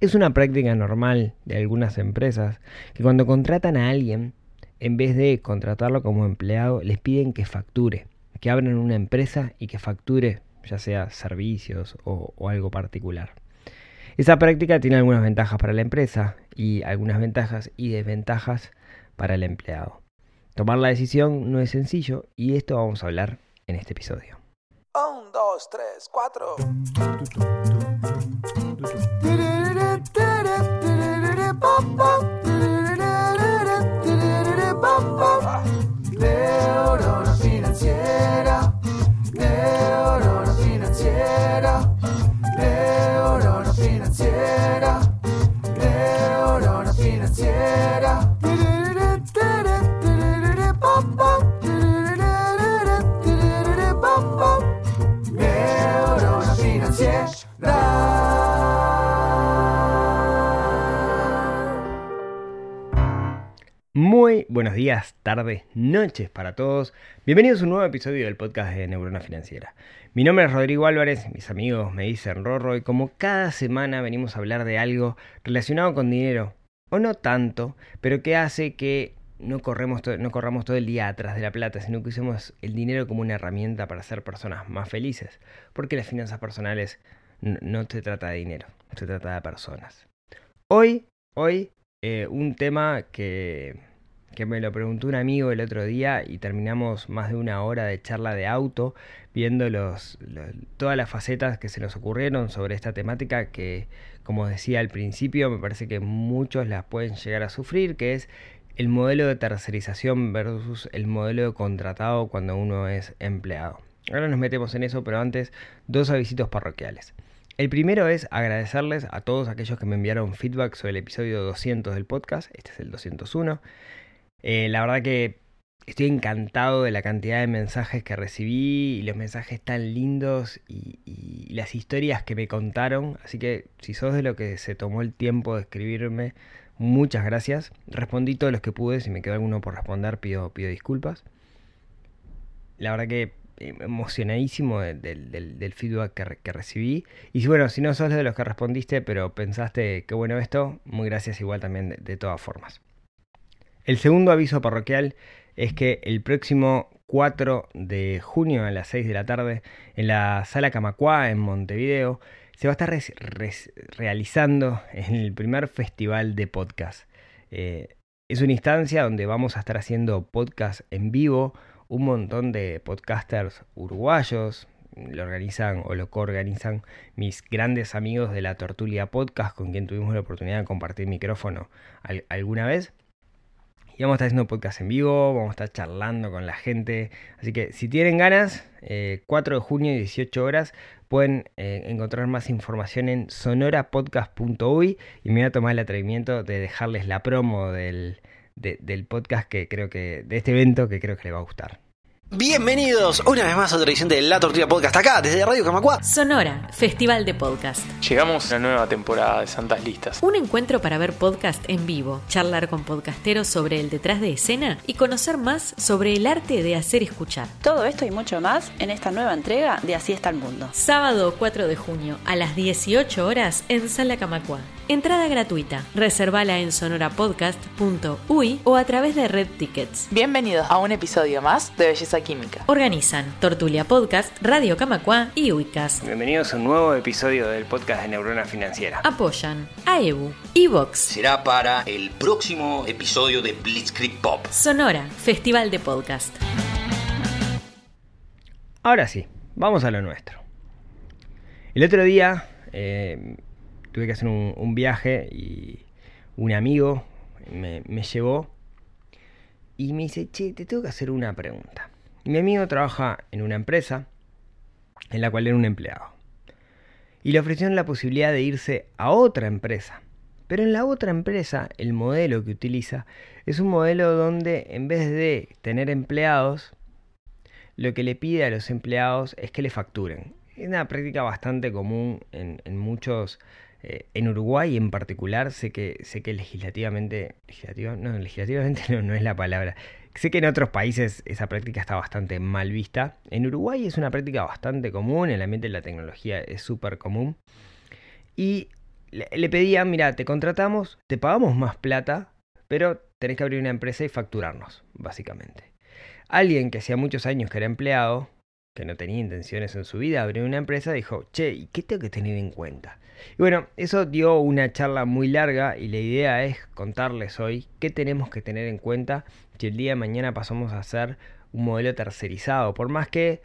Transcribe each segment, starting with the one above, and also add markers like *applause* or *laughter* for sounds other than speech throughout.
Es una práctica normal de algunas empresas que cuando contratan a alguien, en vez de contratarlo como empleado, les piden que facture, que abran una empresa y que facture ya sea servicios o, o algo particular. Esa práctica tiene algunas ventajas para la empresa y algunas ventajas y desventajas para el empleado. Tomar la decisión no es sencillo y esto vamos a hablar en este episodio. Un, dos, tres, cuatro. Neurona tardes, noches para todos. Bienvenidos a un nuevo episodio del podcast de Neurona Financiera. Mi nombre es Rodrigo Álvarez, mis amigos me dicen Rorro y como cada semana venimos a hablar de algo relacionado con dinero, o no tanto, pero que hace que no, no corramos todo el día atrás de la plata, sino que usemos el dinero como una herramienta para ser personas más felices, porque las finanzas personales no se trata de dinero, se trata de personas. Hoy, hoy, eh, un tema que, que me lo preguntó un amigo el otro día y terminamos más de una hora de charla de auto viendo los, todas las facetas que se nos ocurrieron sobre esta temática que, como decía al principio, me parece que muchos las pueden llegar a sufrir, que es el modelo de tercerización versus el modelo de contratado cuando uno es empleado. Ahora nos metemos en eso, pero antes dos avisitos parroquiales. El primero es agradecerles a todos aquellos que me enviaron feedback sobre el episodio 200 del podcast, este es el 201. Eh, la verdad que estoy encantado de la cantidad de mensajes que recibí y los mensajes tan lindos y, las historias que me contaron, así que si sos de lo que se tomó el tiempo de escribirme, Muchas gracias. Respondí todos los que pude. Si me quedó alguno por responder, pido, pido disculpas. La verdad que emocionadísimo del, feedback que, recibí. Y bueno, si no sos de los que respondiste, pero pensaste que bueno esto, muy gracias igual también de todas formas. El segundo aviso parroquial es que el próximo 4 de junio a las 6 de la tarde en la sala Camacuá en Montevideo se va a estar re re realizando el primer festival de podcast. Eh, es una instancia donde vamos a estar haciendo podcast en vivo, un montón de podcasters uruguayos, lo organizan o lo coorganizan mis grandes amigos de la Tortulia Podcast, con quien tuvimos la oportunidad de compartir micrófono al alguna vez. Y vamos a estar haciendo podcast en vivo, vamos a estar charlando con la gente. Así que si tienen ganas, eh, 4 de junio, 18 horas, pueden eh, encontrar más información en sonorapodcast.uy y me voy a tomar el atrevimiento de dejarles la promo del, de, del podcast que creo que, de este evento que creo que les va a gustar. Bienvenidos una vez más a otra edición de La Tortilla Podcast acá, desde Radio Camacua. Sonora, Festival de Podcast. Llegamos a una nueva temporada de Santas Listas. Un encuentro para ver podcast en vivo, charlar con podcasteros sobre el detrás de escena y conocer más sobre el arte de hacer escuchar. Todo esto y mucho más en esta nueva entrega de Así está el mundo. Sábado 4 de junio a las 18 horas en Sala Camacua. Entrada gratuita. Reservala en sonorapodcast.uy o a través de Red Tickets. Bienvenidos a un episodio más de Belleza Química. Organizan Tortulia Podcast, Radio Camacua y Uicast. Bienvenidos a un nuevo episodio del podcast de Neurona Financiera. Apoyan AEBU y Vox. Será para el próximo episodio de Blitzkrieg Pop. Sonora, Festival de Podcast. Ahora sí, vamos a lo nuestro. El otro día eh, tuve que hacer un, viaje y un amigo me, me llevó y me dice, che, te tengo que hacer una pregunta. Mi amigo trabaja en una empresa en la cual era un empleado. Y le ofrecieron la posibilidad de irse a otra empresa. Pero en la otra empresa, el modelo que utiliza es un modelo donde en vez de tener empleados, lo que le pide a los empleados es que le facturen. Es una práctica bastante común en, en muchos eh, en Uruguay en particular sé que sé que legislativamente legislativa, no legislativamente *laughs* no, es la palabra sé que en otros países esa práctica está bastante mal vista en Uruguay es una práctica bastante común en el ambiente de la tecnología es súper común y le, le pedían, mira, te contratamos, te pagamos más plata, pero tenés que abrir una empresa y facturarnos, básicamente. Alguien que hacía muchos años que era empleado, que no tenía intenciones en su vida de abrir una empresa, dijo, che, ¿y qué tengo que tener en cuenta? Y bueno, eso dio una charla muy larga y la idea es contarles hoy qué tenemos que tener en cuenta si el día de mañana pasamos a ser un modelo tercerizado. Por más que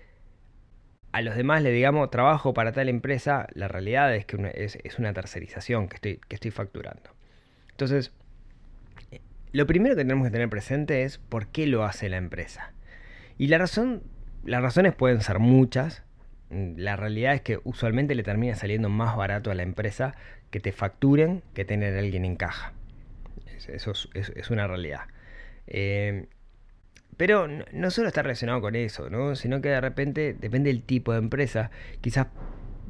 a los demás le digamos trabajo para tal empresa, la realidad es que es, es una tercerización que estoy, que estoy facturando. Entonces, lo primero que tenemos que tener presente es por qué lo hace la empresa. Y la razón, las razones pueden ser muchas. Mm, La realidad es que usualmente le termina saliendo más barato a la empresa que te facturen que tener a alguien en caja. Es- Eso es, una realidad. Eh, pero no, no solo está relacionado con eso, ¿no? Sino que de repente depende del tipo de empresa. Quizás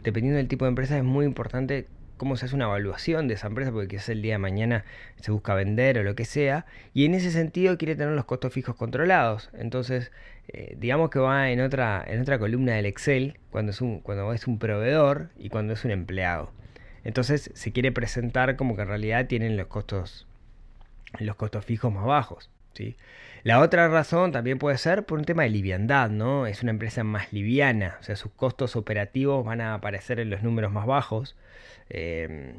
dependiendo del tipo de empresa es muy importante cómo se hace una evaluación de esa empresa, porque quizás el día de mañana se busca vender o lo que sea, y en ese sentido quiere tener los costos fijos controlados. Entonces, eh, digamos que va en otra, en otra columna del Excel cuando es, un, cuando es un proveedor y cuando es un empleado. Entonces se quiere presentar como que en realidad tienen los costos, los costos fijos más bajos. La otra razón también puede ser por un tema de liviandad, ¿no? Es una empresa más liviana, o sea, sus costos operativos van a aparecer en los números más bajos. eh,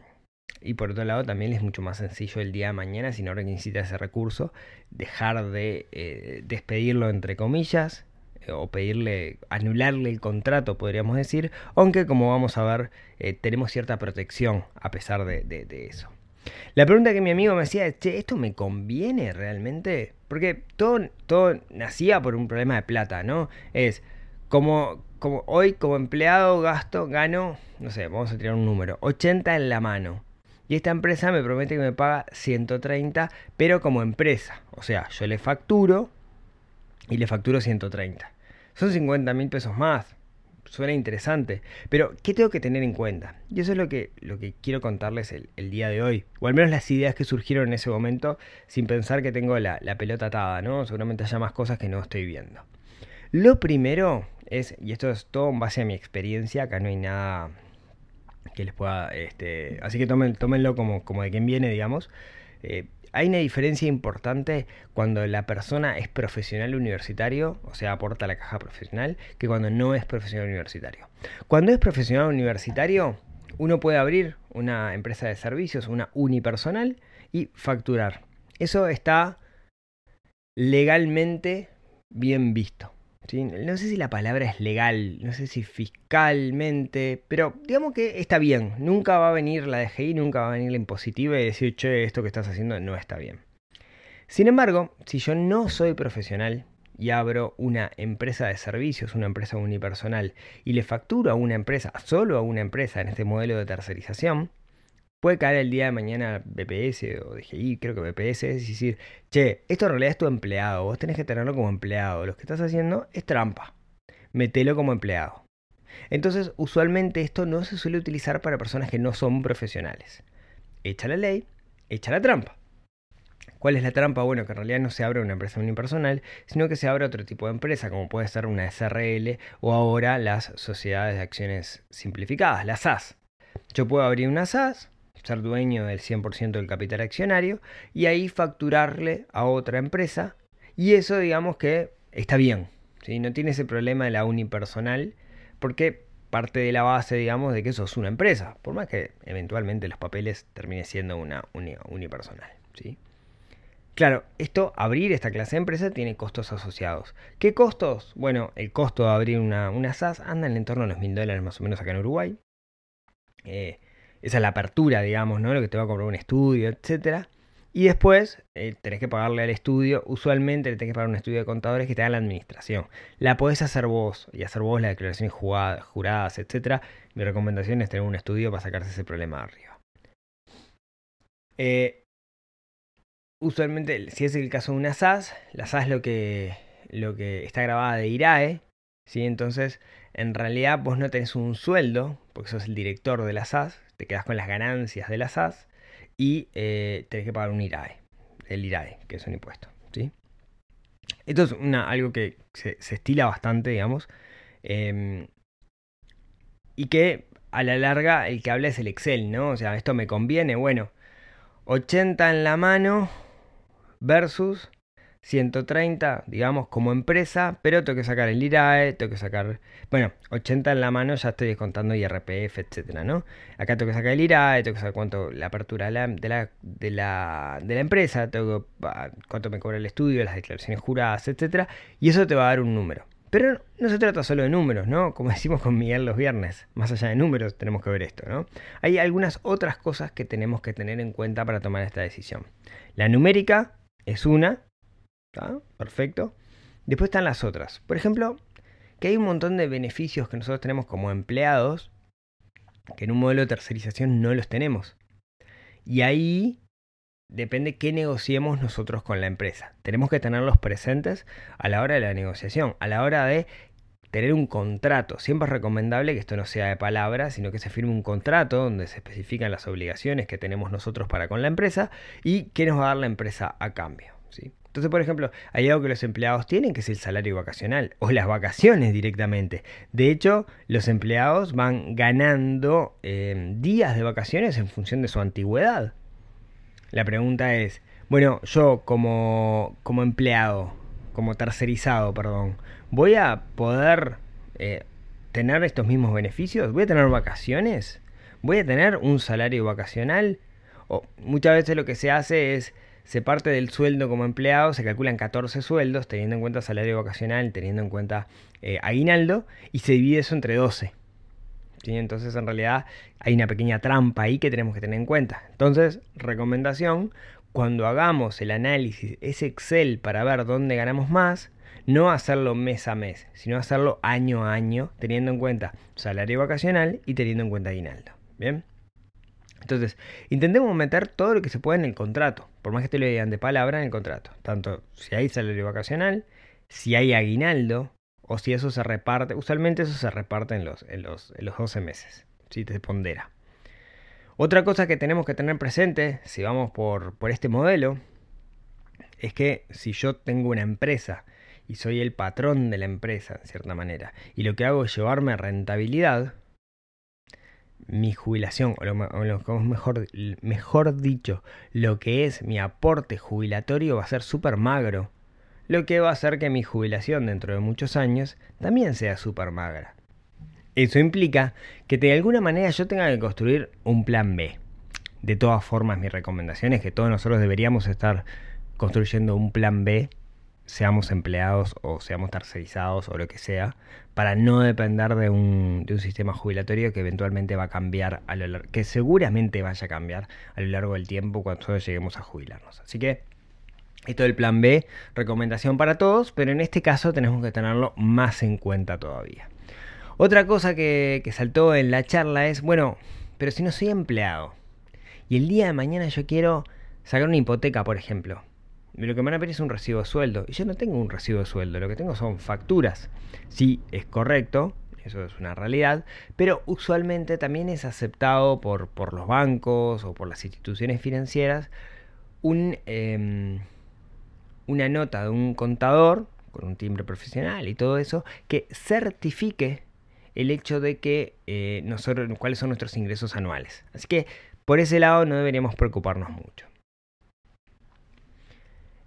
y por otro lado, también es mucho más sencillo el día de mañana, si no necesita ese recurso, dejar de eh, despedirlo, entre comillas, eh, o pedirle, anularle el contrato, podríamos decir, aunque como vamos a ver, eh, tenemos cierta protección a pesar de- de eso. La pregunta que mi amigo me hacía es, che, ¿esto me conviene realmente? Porque todo, todo nacía por un problema de plata, ¿no? Es, como, como hoy como empleado gasto, gano, no sé, vamos a tirar un número, 80 en la mano. Y esta empresa me promete que me paga 130, pero como empresa. O sea, yo le facturo y le facturo 130. Son 50 mil pesos más. Suena interesante. Pero, ¿qué tengo que tener en cuenta? Y eso es lo que, lo que quiero contarles el, día de hoy. O al menos las ideas que surgieron en ese momento, sin pensar que tengo la, la pelota atada, ¿no? Seguramente haya más cosas que no estoy viendo. Lo primero es, y esto es todo en base a mi experiencia, acá no hay nada que les pueda, este, así que tomen, tómenlo como, como de quien viene, digamos. Eh, hay una diferencia importante cuando la persona es profesional universitario, o sea, aporta la caja profesional, que cuando no es profesional universitario. Cuando es profesional universitario, uno puede abrir una empresa de servicios, una unipersonal, y facturar. Eso está legalmente bien visto. No sé si la palabra es legal, no sé si fiscalmente, pero digamos que está bien. Nunca va a venir la DGI, nunca va a venir la impositiva y decir, che, esto que estás haciendo no está bien. Sin embargo, si yo no soy profesional y abro una empresa de servicios, una empresa unipersonal, y le facturo a una empresa, solo a una empresa en este modelo de tercerización, puede caer el día de mañana BPS o DGI, creo que BPS, es decir, che, esto en realidad es tu empleado, vos tenés que tenerlo como empleado, lo que estás haciendo es trampa, metelo como empleado. Entonces, usualmente esto no se suele utilizar para personas que no son profesionales. Echa la ley, echa la trampa. ¿Cuál es la trampa? Bueno, que en realidad no se abre una empresa unipersonal, sino que se abre otro tipo de empresa, como puede ser una SRL o ahora las sociedades de acciones simplificadas, las SAS. Yo puedo abrir una SAS, ser dueño del 100% del capital accionario y ahí facturarle a otra empresa y eso digamos que está bien, ¿sí? no tiene ese problema de la unipersonal porque parte de la base digamos de que eso es una empresa, por más que eventualmente los papeles termine siendo una uni- unipersonal. ¿sí? Claro, esto, abrir esta clase de empresa tiene costos asociados. ¿Qué costos? Bueno, el costo de abrir una, una SAS anda en el entorno de los mil dólares más o menos acá en Uruguay. Eh, esa es la apertura, digamos, ¿no? Lo que te va a cobrar un estudio, etcétera. Y después eh, tenés que pagarle al estudio, usualmente le tenés que pagar un estudio de contadores que te haga la administración. La podés hacer vos y hacer vos las declaraciones jugada- juradas, etcétera. Mi recomendación es tener un estudio para sacarse ese problema de arriba. Eh, usualmente, si es el caso de una SAS, la SAS lo que, lo que está grabada de IRAE, ¿sí? Entonces, en realidad vos no tenés un sueldo, porque sos el director de la SAS, te quedás con las ganancias de la SAS y eh, tenés que pagar un IRAE, el IRAE, que es un impuesto, ¿sí? Esto es una, algo que se, estila bastante, digamos, eh, y que a la larga el que habla es el Excel, ¿no? O sea, esto me conviene, bueno, 80 en la mano versus 130, digamos, como empresa, pero tengo que sacar el IRAE, tengo que sacar, bueno, 80 en la mano ya estoy descontando IRPF, etcétera, ¿no? Acá tengo que sacar el IRAE, tengo que saber cuánto la apertura de la, de la, de la, de la empresa, tengo que, cuánto me cobra el estudio, las declaraciones juradas, etcétera, y eso te va a dar un número. Pero no se trata solo de números, ¿no? Como *laughs* decimos con Miguel los viernes, más allá de números tenemos que ver esto, ¿no? Hay algunas otras cosas que tenemos que tener en cuenta para tomar esta decisión. La numérica es una, Perfecto. Después están las otras. Por ejemplo, que hay un montón de beneficios que nosotros tenemos como empleados que en un modelo de tercerización no los tenemos. Y ahí depende qué negociemos nosotros con la empresa. Tenemos que tenerlos presentes a la hora de la negociación, a la hora de tener un contrato. Siempre es recomendable que esto no sea de palabra, sino que se firme un contrato donde se especifican las obligaciones que tenemos nosotros para con la empresa y qué nos va a dar la empresa a cambio. ¿sí? Entonces, por ejemplo, hay algo que los empleados tienen, que es el salario vacacional o las vacaciones directamente. De hecho, los empleados van ganando eh, días de vacaciones en función de su antigüedad. La pregunta es, bueno, yo como, como empleado, como tercerizado, perdón, ¿voy a poder eh, tener estos mismos beneficios? ¿Voy a tener vacaciones? ¿Voy a tener un salario vacacional? O muchas veces lo que se hace es se parte del sueldo como empleado, se calculan 14 sueldos, teniendo en cuenta salario vacacional, teniendo en cuenta eh, aguinaldo, y se divide eso entre 12. ¿Sí? Entonces, en realidad, hay una pequeña trampa ahí que tenemos que tener en cuenta. Entonces, recomendación, cuando hagamos el análisis, ese Excel para ver dónde ganamos más, no hacerlo mes a mes, sino hacerlo año a año, teniendo en cuenta salario vacacional y teniendo en cuenta aguinaldo. ¿Bien? Entonces, intentemos meter todo lo que se pueda en el contrato, por más que te lo digan de palabra en el contrato. Tanto si hay salario vacacional, si hay aguinaldo, o si eso se reparte. Usualmente eso se reparte en los, en los, en los 12 meses, si te pondera. Otra cosa que tenemos que tener presente, si vamos por, por este modelo, es que si yo tengo una empresa y soy el patrón de la empresa, en cierta manera, y lo que hago es llevarme rentabilidad, mi jubilación, o lo, mejor, mejor dicho, lo que es mi aporte jubilatorio va a ser súper magro, lo que va a hacer que mi jubilación dentro de muchos años también sea súper magra. Eso implica que de alguna manera yo tenga que construir un plan B. De todas formas, mi recomendación es que todos nosotros deberíamos estar construyendo un plan B seamos empleados o seamos tercerizados o lo que sea, para no depender de un, de un sistema jubilatorio que eventualmente va a cambiar, a lo, que seguramente vaya a cambiar a lo largo del tiempo cuando lleguemos a jubilarnos. Así que esto del plan B, recomendación para todos, pero en este caso tenemos que tenerlo más en cuenta todavía. Otra cosa que, que saltó en la charla es, bueno, pero si no soy empleado y el día de mañana yo quiero sacar una hipoteca, por ejemplo, lo que me van a pedir es un recibo de sueldo. Y yo no tengo un recibo de sueldo, lo que tengo son facturas. Sí, es correcto, eso es una realidad, pero usualmente también es aceptado por, los bancos o por las instituciones financieras eh, una nota de un contador con un timbre profesional y todo eso que certifique el hecho de que eh, cuáles son nuestros ingresos anuales. Así que por ese lado no deberíamos preocuparnos mucho.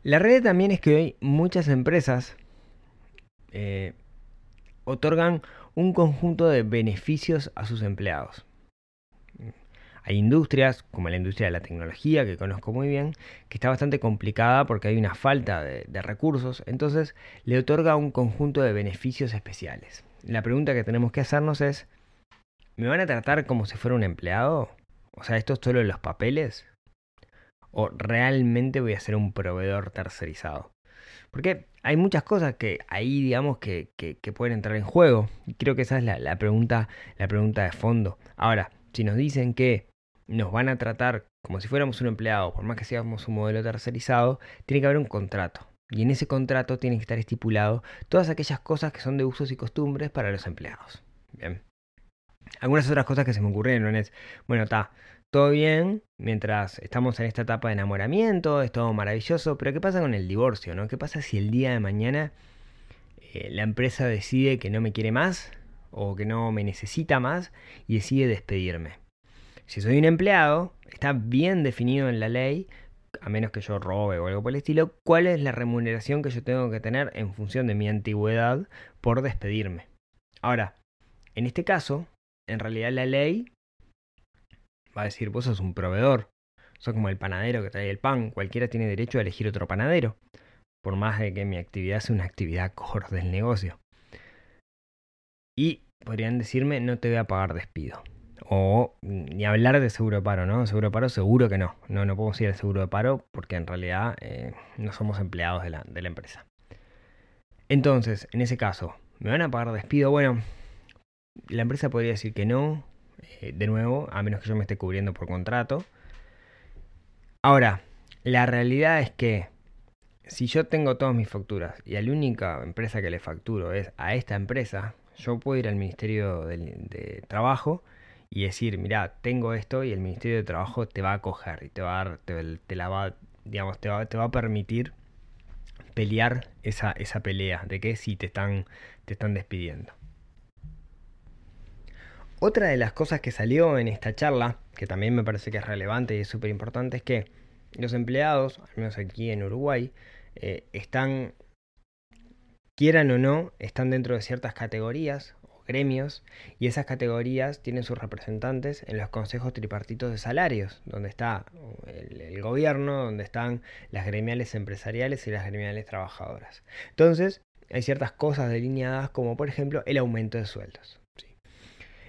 La realidad también es que hoy muchas empresas eh, otorgan un conjunto de beneficios a sus empleados. Hay industrias, como la industria de la tecnología, que conozco muy bien, que está bastante complicada porque hay una falta de, de recursos, entonces le otorga un conjunto de beneficios especiales. La pregunta que tenemos que hacernos es, ¿me van a tratar como si fuera un empleado? O sea, ¿esto es solo los papeles? O realmente voy a ser un proveedor tercerizado. Porque hay muchas cosas que ahí digamos que, que, pueden entrar en juego. Y creo que esa es la, la, pregunta, la pregunta de fondo. Ahora, si nos dicen que nos van a tratar como si fuéramos un empleado, por más que seamos un modelo tercerizado, tiene que haber un contrato. Y en ese contrato tiene que estar estipulado todas aquellas cosas que son de usos y costumbres para los empleados. Bien. Algunas otras cosas que se me ocurrieron es, bueno, está, todo bien mientras estamos en esta etapa de enamoramiento, es todo maravilloso, pero ¿qué pasa con el divorcio? ¿no? ¿Qué pasa si el día de mañana eh, la empresa decide que no me quiere más o que no me necesita más y decide despedirme. Si soy un empleado, está bien definido en la ley, a menos que yo robe o algo por el estilo, cuál es la remuneración que yo tengo que tener en función de mi antigüedad por despedirme. Ahora, en este caso, en realidad la ley va a decir, vos sos un proveedor, sos como el panadero que trae el pan, cualquiera tiene derecho a elegir otro panadero, por más de que mi actividad sea una actividad core del negocio. Y podrían decirme, no te voy a pagar despido. O ni hablar de seguro de paro, ¿no? Seguro de paro seguro que no. No, no podemos ir al seguro de paro porque en realidad eh, no somos empleados de la, de la empresa. Entonces, en ese caso, ¿me van a pagar despido? Bueno, la empresa podría decir que no, eh, de nuevo, a menos que yo me esté cubriendo por contrato. Ahora, la realidad es que si yo tengo todas mis facturas y a la única empresa que le facturo es a esta empresa, yo puedo ir al Ministerio de, Trabajo y decir, mira, tengo esto y el Ministerio de Trabajo te va a acoger y te va a dar, digamos, te va, te va a permitir pelear esa, esa pelea de que si te están, te están despidiendo. Otra de las cosas que salió en esta charla, que también me parece que es relevante y es súper importante, es que los empleados, al menos aquí en Uruguay, eh, están, quieran o no, están dentro de ciertas categorías o gremios y esas categorías tienen sus representantes en los consejos tripartitos de salarios, donde está el, el gobierno, donde están las gremiales empresariales y las gremiales trabajadoras. Entonces, hay ciertas cosas delineadas como por ejemplo el aumento de sueldos.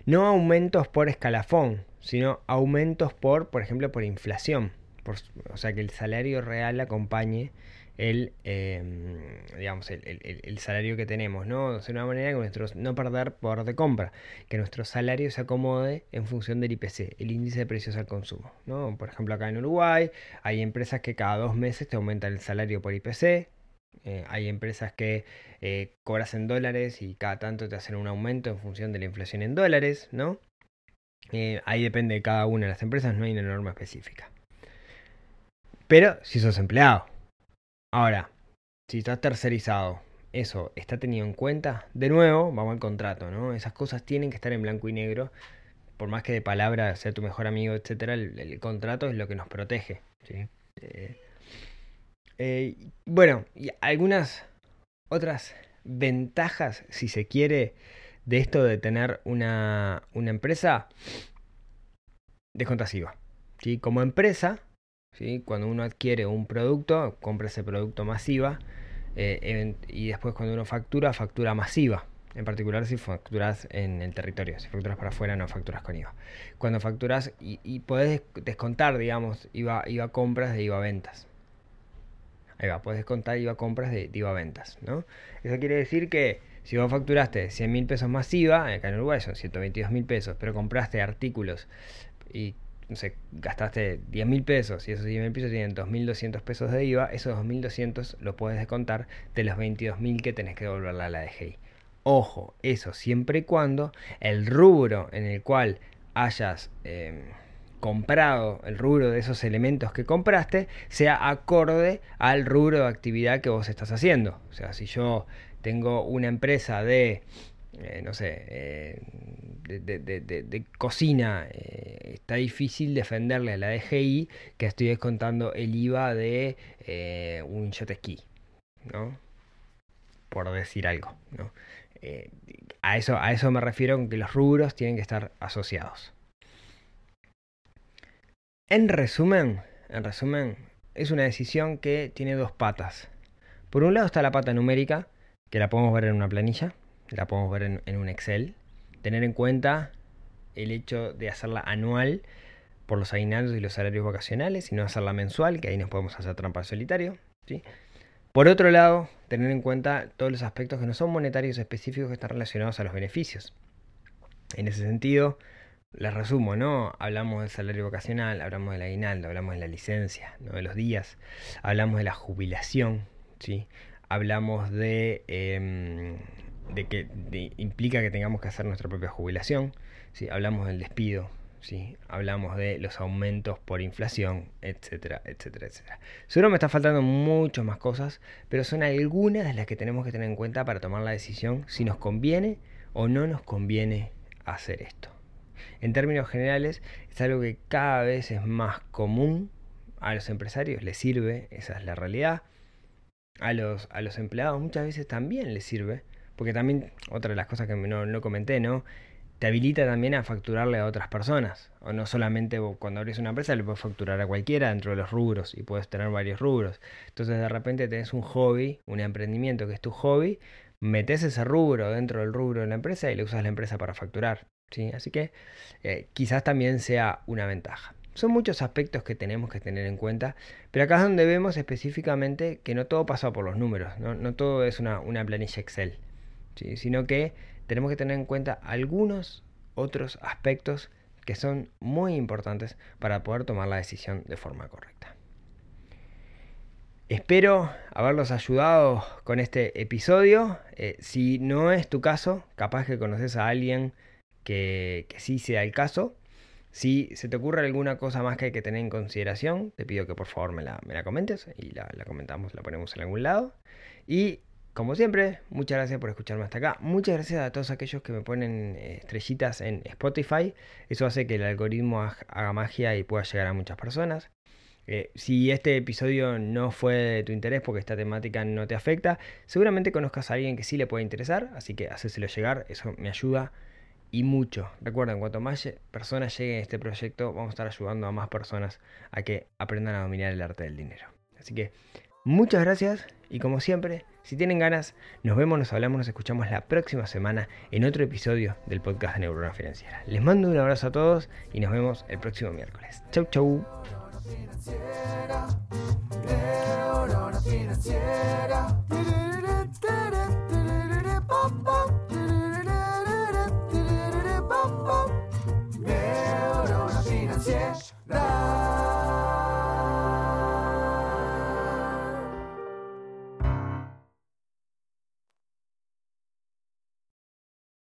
No aumentos por escalafón, sino aumentos por, por ejemplo, por inflación. Por, o sea, que el salario real acompañe el, eh, digamos, el, el, salario que tenemos, ¿no? De una manera que nuestros, no perder poder de compra, que nuestro salario se acomode en función del IPC, el índice de precios al consumo, ¿no? Por ejemplo, acá en Uruguay hay empresas que cada dos meses te aumentan el salario por IPC, eh, hay empresas que eh, cobras en dólares y cada tanto te hacen un aumento en función de la inflación en dólares, ¿no? Eh, ahí depende de cada una de las empresas, no hay una norma específica. Pero si sos empleado. Ahora, si estás tercerizado, eso está tenido en cuenta. De nuevo, vamos al contrato, ¿no? Esas cosas tienen que estar en blanco y negro. Por más que de palabra sea tu mejor amigo, etcétera, el, contrato es lo que nos protege. ¿sí? Eh, eh, bueno, y algunas otras ventajas, si se quiere, de esto de tener una, una empresa descontasiva. ¿sí? Como empresa, ¿sí? cuando uno adquiere un producto, compra ese producto masiva eh, y después cuando uno factura, factura masiva. En particular si facturas en el territorio, si facturas para afuera no facturas con IVA. Cuando facturas y, y podés descontar, digamos, IVA, IVA compras de IVA ventas. Ahí va, puedes descontar IVA compras de, IVA ventas, ¿no? Eso quiere decir que si vos facturaste 100 mil pesos más IVA, acá en Uruguay son 122 mil pesos, pero compraste artículos y gastaste 10 mil pesos y esos 10 mil pesos tienen 2.200 pesos de IVA, esos 2.200 los puedes descontar de los 22.000 que tenés que devolverle a la DGI. Ojo, eso siempre y cuando el rubro en el cual hayas eh, comprado, el rubro de esos elementos que compraste, sea acorde al rubro de actividad que vos estás haciendo. O sea, si yo tengo una empresa de, eh, no sé, eh, de, cocina, eh, está difícil defenderle a la DGI que estoy descontando el IVA de un jet ski, ¿no? Por decir algo, ¿no? A, eso, a eso me refiero que los rubros tienen que estar asociados. En resumen, en resumen, es una decisión que tiene dos patas. Por un lado está la pata numérica, que la podemos ver en una planilla, la podemos ver en, un Excel. Tener en cuenta el hecho de hacerla anual por los aguinaldos y los salarios vacacionales y no hacerla mensual, que ahí nos podemos hacer trampa solitario. ¿sí? Por otro lado, tener en cuenta todos los aspectos que no son monetarios específicos que están relacionados a los beneficios. En ese sentido, les resumo, ¿no? Hablamos del salario vacacional, hablamos del aguinaldo, hablamos de la licencia, ¿no? de los días, hablamos de la jubilación, ¿sí? Hablamos de, eh, de que implica que tengamos que hacer nuestra propia jubilación, ¿sí? Hablamos del despido, ¿sí? Hablamos de los aumentos por inflación, etcétera, etcétera, etcétera. Seguro me está faltando muchas más cosas, pero son algunas de las que tenemos que tener en cuenta para tomar la decisión si nos conviene o no nos conviene hacer esto. En términos generales, es algo que cada vez es más común a los empresarios, les sirve, esa es la realidad. A los, a los empleados muchas veces también les sirve, porque también, otra de las cosas que no, no comenté, ¿no? Te habilita también a facturarle a otras personas. O no solamente cuando abres una empresa le puedes facturar a cualquiera dentro de los rubros y puedes tener varios rubros. Entonces de repente tenés un hobby, un emprendimiento que es tu hobby, metes ese rubro dentro del rubro de la empresa y le usas la empresa para facturar. ¿Sí? Así que eh, quizás también sea una ventaja. Son muchos aspectos que tenemos que tener en cuenta, pero acá es donde vemos específicamente que no todo pasa por los números, no, no todo es una, una planilla Excel, sino que tenemos que tener en cuenta algunos otros aspectos que son muy importantes para poder tomar la decisión de forma correcta. Espero haberlos ayudado con este episodio. Eh, si no es tu caso, capaz que conoces a alguien que, que sí sea el caso. Si se te ocurre alguna cosa más que hay que tener en consideración, te pido que por favor me la, me la comentes y la, la, comentamos, la ponemos en algún lado. Y como siempre, muchas gracias por escucharme hasta acá. Muchas gracias a todos aquellos que me ponen eh, estrellitas en Spotify. Eso hace que el algoritmo haga magia y pueda llegar a muchas personas. Eh, si este episodio no fue de tu interés porque esta temática no te afecta, seguramente conozcas a alguien que sí le puede interesar, así que hacéselo llegar, eso me ayuda y mucho. Recuerden, cuanto más personas lleguen a este proyecto, vamos a estar ayudando a más personas a que aprendan a dominar el arte del dinero. Así que muchas gracias y como siempre, si tienen ganas, nos vemos, nos hablamos, nos escuchamos la próxima semana en otro episodio del podcast de Neurona Financiera. Les mando un abrazo a todos y nos vemos el próximo miércoles. Chau, chau.